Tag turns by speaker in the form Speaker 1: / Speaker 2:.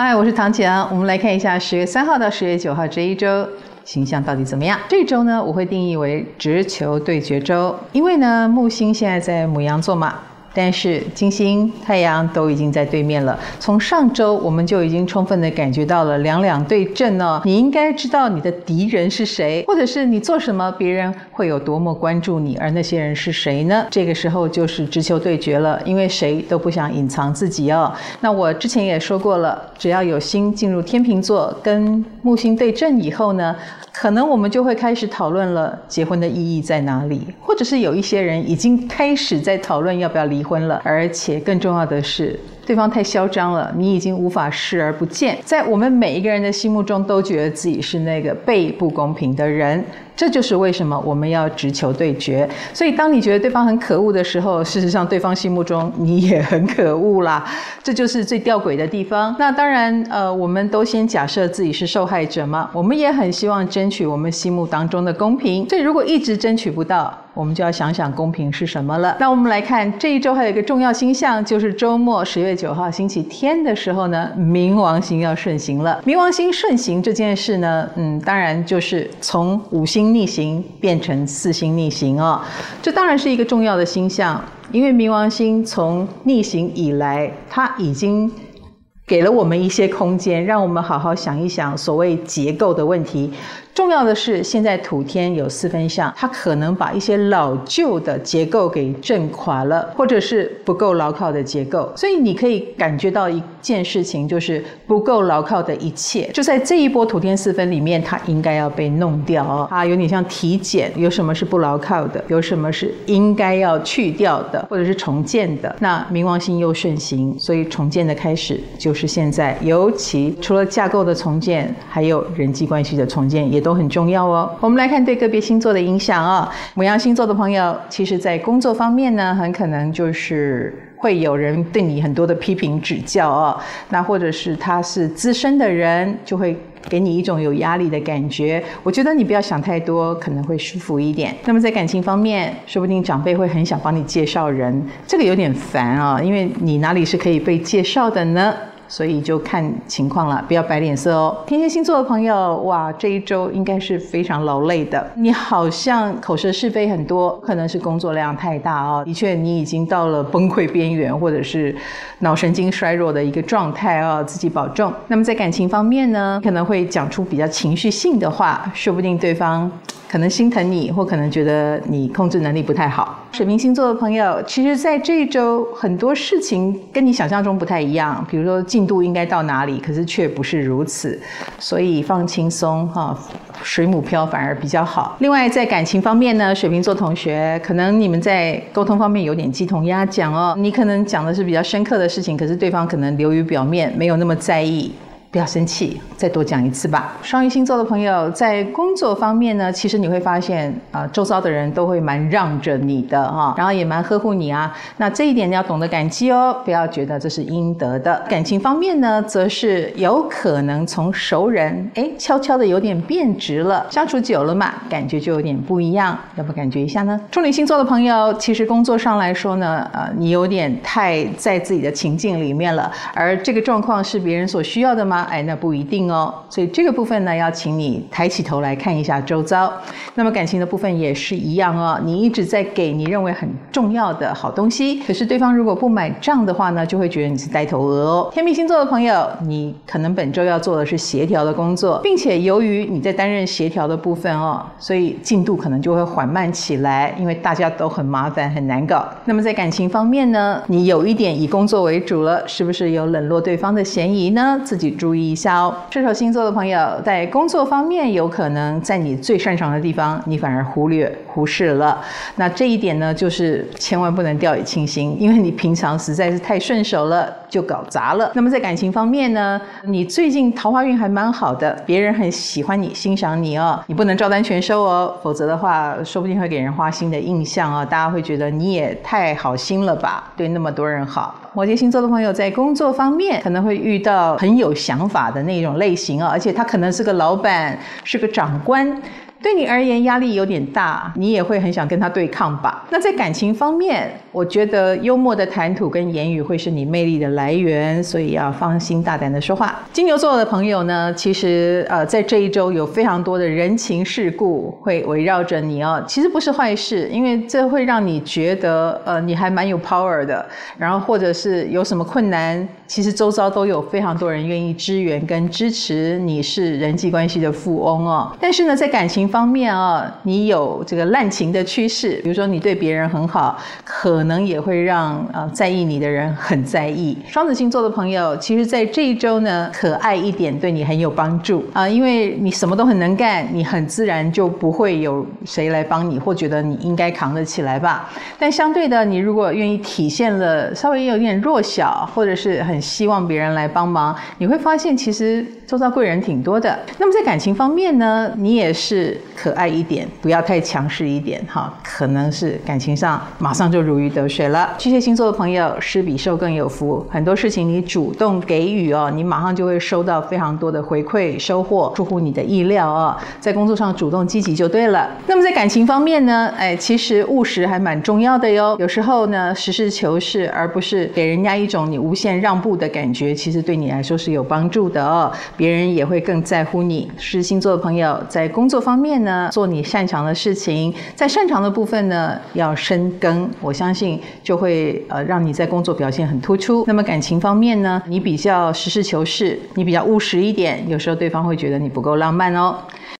Speaker 1: 嗨，我是唐綺阳。我们来看一下十月三号到十月九号这一周形象到底怎么样？这周呢，我会定义为直球对决周，因为呢，木星现在在母羊座嘛。但是金星、太阳都已经在对面了。从上周我们就已经充分的感觉到了两两对阵哦。你应该知道你的敌人是谁，或者是你做什么，别人会有多么关注你，而那些人是谁呢？这个时候就是直球对决了，因为谁都不想隐藏自己哦。那我之前也说过了，只要有星进入天秤座，跟木星对阵以后呢，可能我们就会开始讨论了，结婚的意义在哪里，或者是有一些人已经开始在讨论要不要离婚。婚了，而且更重要的是，对方太嚣张了，你已经无法视而不见。在我们每一个人的心目中，都觉得自己是那个被不公平的人。这就是为什么我们要直球对决。所以，当你觉得对方很可恶的时候，事实上，对方心目中你也很可恶啦。这就是最吊诡的地方。那当然，呃，我们都先假设自己是受害者嘛。我们也很希望争取我们心目当中的公平。所以，如果一直争取不到，我们就要想想公平是什么了。那我们来看这一周还有一个重要星象，就是周末十月九号星期天的时候呢，冥王星要顺行了。冥王星顺行这件事呢，嗯，当然就是从五星逆行变成四星逆行哦。这当然是一个重要的星象，因为冥王星从逆行以来，它已经给了我们一些空间，让我们好好想一想所谓结构的问题。重要的是，现在土天有四分相，它可能把一些老旧的结构给震垮了，或者是不够牢靠的结构。所以你可以感觉到一件事情，就是不够牢靠的一切，就在这一波土天四分里面，它应该要被弄掉哦。它有点像体检，有什么是不牢靠的，有什么是应该要去掉的，或者是重建的。那冥王星又顺行，所以重建的开始就是现在。尤其除了架构的重建，还有人际关系的重建，也都。很重要哦。我们来看对个别星座的影响啊、哦。牡羊星座的朋友，其实在工作方面呢，很可能就是会有人对你很多的批评指教哦。那或者是他是资深的人，就会给你一种有压力的感觉。我觉得你不要想太多，可能会舒服一点。那么在感情方面，说不定长辈会很想帮你介绍人，这个有点烦啊、因为你哪里是可以被介绍的呢？所以就看情况了，不要摆脸色哦。天蝎星座的朋友，哇，这一周应该是非常劳累的。你好像口舌是非很多，可能是工作量太大哦。的确，你已经到了崩溃边缘，或者是脑神经衰弱的一个状态哦，自己保重。那么在感情方面呢，可能会讲出比较情绪性的话，说不定对方。可能心疼你，或可能觉得你控制能力不太好。水瓶星座的朋友，其实，在这一周很多事情跟你想象中不太一样。比如说进度应该到哪里，可是却不是如此，所以放轻松哈，水母漂反而比较好。另外，在感情方面呢，水瓶座同学，可能你们在沟通方面有点鸡同鸭讲哦。你可能讲的是比较深刻的事情，可是对方可能流于表面，没有那么在意。不要生气，再多讲一次吧。双鱼星座的朋友，在工作方面呢，其实你会发现啊、呃，周遭的人都会蛮让着你的哈，然后也蛮呵护你啊。那这一点你要懂得感激哦，不要觉得这是应得的。感情方面呢，则是有可能从熟人哎，悄悄的有点变质了。相处久了嘛，感觉就有点不一样，要不感觉一下呢？处女星座的朋友，其实工作上来说呢，呃，你有点太在自己的情境里面了，而这个状况是别人所需要的吗？哎，那不一定哦。所以这个部分呢，要请你抬起头来看一下周遭。那么感情的部分也是一样哦。你一直在给你认为很重要的好东西，可是对方如果不买账的话呢，就会觉得你是呆头鹅哦。天秤星座的朋友，你可能本周要做的是协调的工作，并且由于你在担任协调的部分哦，所以进度可能就会缓慢起来，因为大家都很麻烦很难搞。那么在感情方面呢，你有一点以工作为主了，是不是有冷落对方的嫌疑呢？自己注。注意一下哦，射手星座的朋友，在工作方面有可能在你最擅长的地方，你反而忽略忽视了。那这一点呢，就是千万不能掉以轻心，因为你平常实在是太顺手了，就搞砸了。那么在感情方面呢，你最近桃花运还蛮好的，别人很喜欢你，欣赏你哦。你不能照单全收哦，否则的话，说不定会给人花心的印象哦。大家会觉得你也太好心了吧，对那么多人好。摩羯星座的朋友在工作方面可能会遇到很有想法的那种类型啊，而且他可能是个老板，是个长官。对你而言压力有点大，你也会很想跟他对抗吧？那在感情方面，我觉得幽默的谈吐跟言语会是你魅力的来源，所以要放心大胆的说话。金牛座的朋友呢，其实呃，在这一周有非常多的人情世故会围绕着你哦。其实不是坏事，因为这会让你觉得呃，你还蛮有 power 的。然后或者是有什么困难，其实周遭都有非常多人愿意支援跟支持，你是人际关系的富翁哦。但是呢，在感情方面啊、你有这个滥情的趋势，比如说你对别人很好，可能也会让啊在意你的人很在意。双子星座的朋友，其实在这一周呢，可爱一点对你很有帮助啊，因为你什么都很能干，你很自然就不会有谁来帮你，或觉得你应该扛得起来吧。但相对的，你如果愿意体现了稍微有点弱小，或者是很希望别人来帮忙，你会发现其实周遭贵人挺多的。那么在感情方面呢，你也是。可爱一点，不要太强势一点，哈，可能是感情上马上就如鱼得水了。巨蟹星座的朋友，施比受更有福，很多事情你主动给予哦，你马上就会收到非常多的回馈收获，出乎你的意料哦。在工作上主动积极就对了。那么在感情方面呢，哎，其实务实还蛮重要的哟。有时候呢，实事求是，而不是给人家一种你无限让步的感觉，其实对你来说是有帮助的哦。别人也会更在乎你。狮星座的朋友在工作方面面。呢，做你擅长的事情，在擅长的部分呢，要深耕，我相信就会呃让你在工作表现很突出。那么感情方面呢，你比较实事求是，你比较务实一点，有时候对方会觉得你不够浪漫哦。